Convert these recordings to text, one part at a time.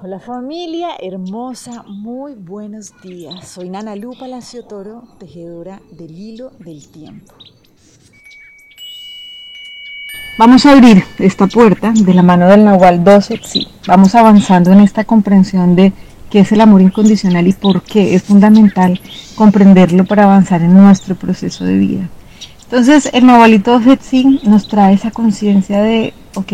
Hola familia hermosa, muy buenos días. Soy Nana Lu Palacio Toro, tejedora del hilo del tiempo. Vamos a abrir esta puerta de la mano del Nahual 12. Sí, vamos avanzando en esta comprensión de qué es el amor incondicional y por qué es fundamental comprenderlo para avanzar en nuestro proceso de vida. Entonces, el Nahualito 12 nos trae esa conciencia de, ok,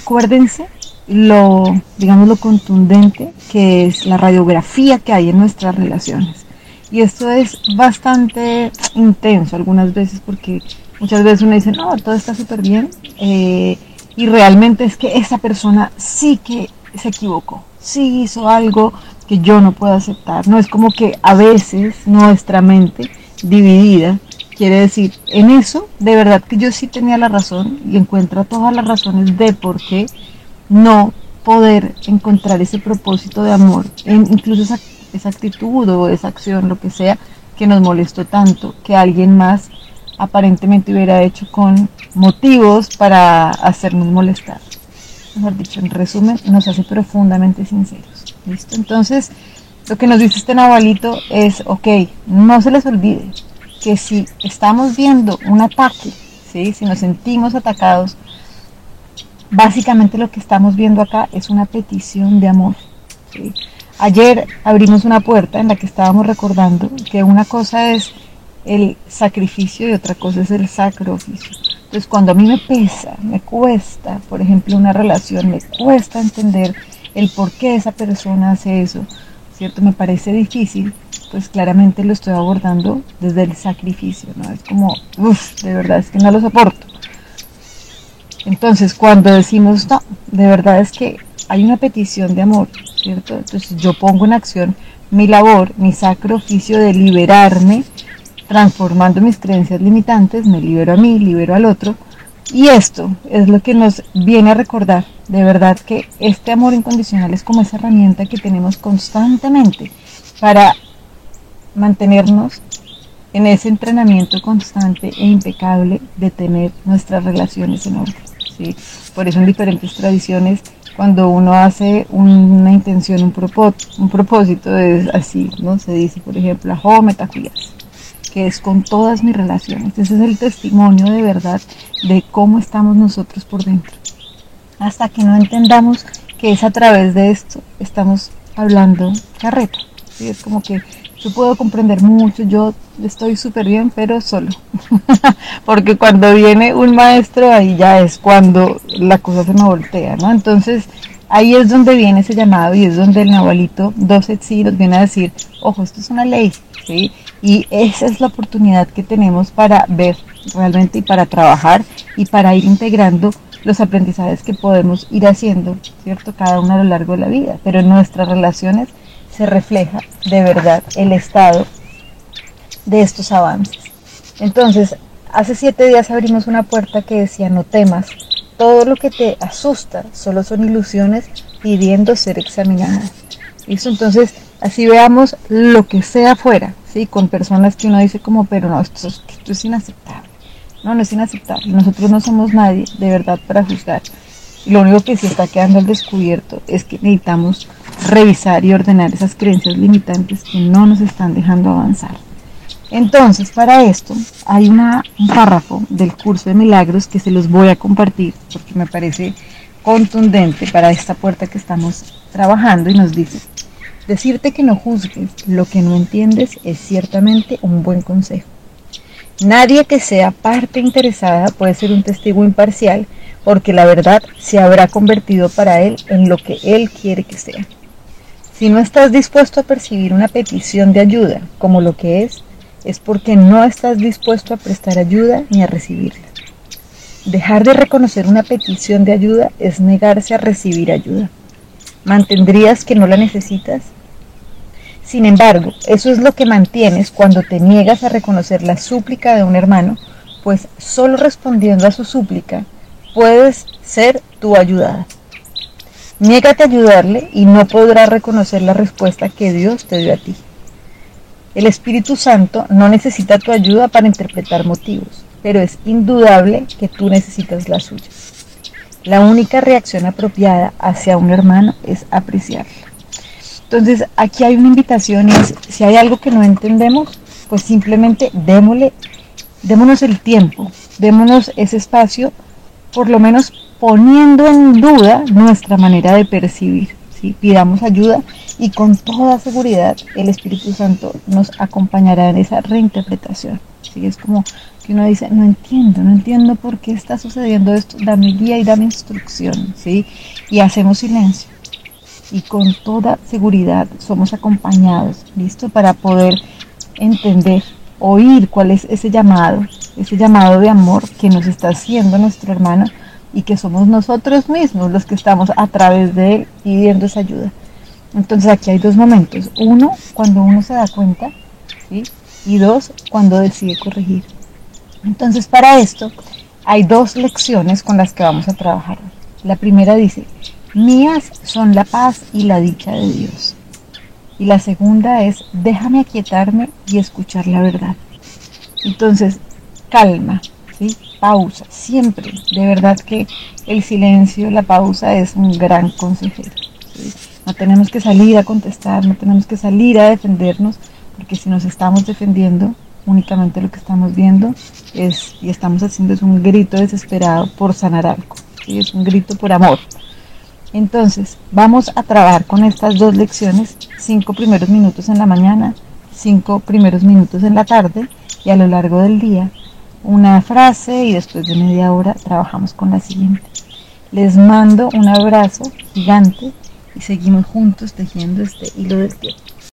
acuérdense lo, digamos, lo contundente que es la radiografía que hay en nuestras relaciones. Y esto es bastante intenso algunas veces porque muchas veces uno dice, no, todo está súper bien. Eh, y realmente es que esa persona sí que se equivocó, sí hizo algo que yo no puedo aceptar. No es como que a veces nuestra mente dividida quiere decir, en eso de verdad que yo sí tenía la razón y encuentra todas las razones de por qué no poder encontrar ese propósito de amor, en incluso esa, esa actitud o esa acción, lo que sea, que nos molestó tanto, que alguien más aparentemente hubiera hecho con motivos para hacernos molestar. Mejor dicho, en resumen, nos hace profundamente sinceros. ¿Listo? Entonces, lo que nos dice este navalito es, ok, no se les olvide que si estamos viendo un ataque, ¿sí? si nos sentimos atacados, básicamente lo que estamos viendo acá es una petición de amor. Ayer abrimos una puerta en la que estábamos recordando que una cosa es el sacrificio y otra cosa es el sacrificio. Entonces cuando a mí me pesa, me cuesta, por ejemplo, una relación, me cuesta entender el por qué esa persona hace eso, ¿cierto? Me parece difícil, pues claramente lo estoy abordando desde el sacrificio, ¿no? Es como, uff, de verdad es que no lo soporto. Entonces, cuando decimos, no, de verdad es que hay una petición de amor, ¿cierto? Entonces yo pongo en acción mi labor, mi sacro oficio de liberarme, transformando mis creencias limitantes, me libero a mí, libero al otro. Y esto es lo que nos viene a recordar, de verdad que este amor incondicional es como esa herramienta que tenemos constantemente para mantenernos en ese entrenamiento constante e impecable de tener nuestras relaciones en orden. Por eso en diferentes tradiciones, cuando uno hace una intención, un, un propósito es así, ¿no? Se dice, por ejemplo, que es con todas mis relaciones. Ese es el testimonio de verdad de cómo estamos nosotros por dentro. Hasta que no entendamos que es a través de esto estamos hablando carreta. ¿Sí? Es como que yo puedo comprender mucho, yo estoy súper bien, pero solo. Porque cuando viene un maestro, ahí ya es cuando la cosa se me voltea, ¿no? Entonces, ahí es donde viene ese llamado y es donde el Nahualito 12 sí nos viene a decir, ojo, esto es una ley, ¿sí? Y esa es la oportunidad que tenemos para ver realmente y para trabajar y para ir integrando los aprendizajes que podemos ir haciendo, ¿cierto? Cada uno a lo largo de la vida, pero en nuestras relaciones se refleja de verdad el estado de estos avances. Entonces, hace siete días abrimos una puerta que decía no temas, todo lo que te asusta solo son ilusiones pidiendo ser examinadas. ¿Listo? Entonces, así veamos lo que sea afuera, ¿sí? Con personas que uno dice como, pero no, esto, esto es inaceptable. No, no es inaceptable. Nosotros no somos nadie de verdad para juzgar. Lo único que sí está quedando al descubierto es que necesitamos revisar y ordenar esas creencias limitantes que no nos están dejando avanzar. Entonces, para esto hay un párrafo del curso de milagros que se los voy a compartir porque me parece contundente para esta puerta que estamos trabajando y nos dice, decirte que no juzgues lo que no entiendes es ciertamente un buen consejo. Nadie que sea parte interesada puede ser un testigo imparcial porque la verdad se habrá convertido para él en lo que él quiere que sea. Si no estás dispuesto a percibir una petición de ayuda como lo que es, es porque no estás dispuesto a prestar ayuda ni a recibirla. Dejar de reconocer una petición de ayuda es negarse a recibir ayuda. ¿Mantendrías que no la necesitas? Sin embargo, eso es lo que mantienes cuando te niegas a reconocer la súplica de un hermano, pues solo respondiendo a su súplica puedes ser tu ayudada. Niégate a ayudarle y no podrás reconocer la respuesta que Dios te dio a ti. El Espíritu Santo no necesita tu ayuda para interpretar motivos, pero es indudable que tú necesitas la suya. La única reacción apropiada hacia un hermano es apreciarla. Entonces, aquí hay una invitación y si hay algo que no entendemos, pues simplemente démosle, démonos el tiempo, démonos ese espacio, por lo menos poniendo en duda nuestra manera de percibir. ¿sí? Pidamos ayuda y con toda seguridad el Espíritu Santo nos acompañará en esa reinterpretación. ¿sí? Es como que uno dice, no entiendo, no entiendo por qué está sucediendo esto, dame guía y dame instrucción, ¿sí? Y hacemos silencio y con toda seguridad somos acompañados, ¿listo? Para poder entender, oír cuál es ese llamado, ese llamado de amor que nos está haciendo nuestro hermano y que somos nosotros mismos los que estamos a través de él pidiendo esa ayuda. Entonces aquí hay dos momentos. Uno, cuando uno se da cuenta, ¿sí? y dos, cuando decide corregir. Entonces para esto hay dos lecciones con las que vamos a trabajar. La primera dice, Mías son la paz y la dicha de Dios. Y la segunda es, déjame aquietarme y escuchar la verdad. Entonces, calma. Pausa, siempre. De verdad que el silencio, la pausa es un gran consejero. No tenemos que salir a contestar, no tenemos que salir a defendernos, porque si nos estamos defendiendo, únicamente lo que estamos viendo es y estamos haciendo es un grito desesperado por sanar algo. Es un grito por amor. Entonces, vamos a trabajar con estas dos lecciones, cinco primeros minutos en la mañana, cinco primeros minutos en la tarde y a lo largo del día una frase y después de media hora trabajamos con la siguiente. Les mando un abrazo gigante y seguimos juntos tejiendo este hilo del tiempo.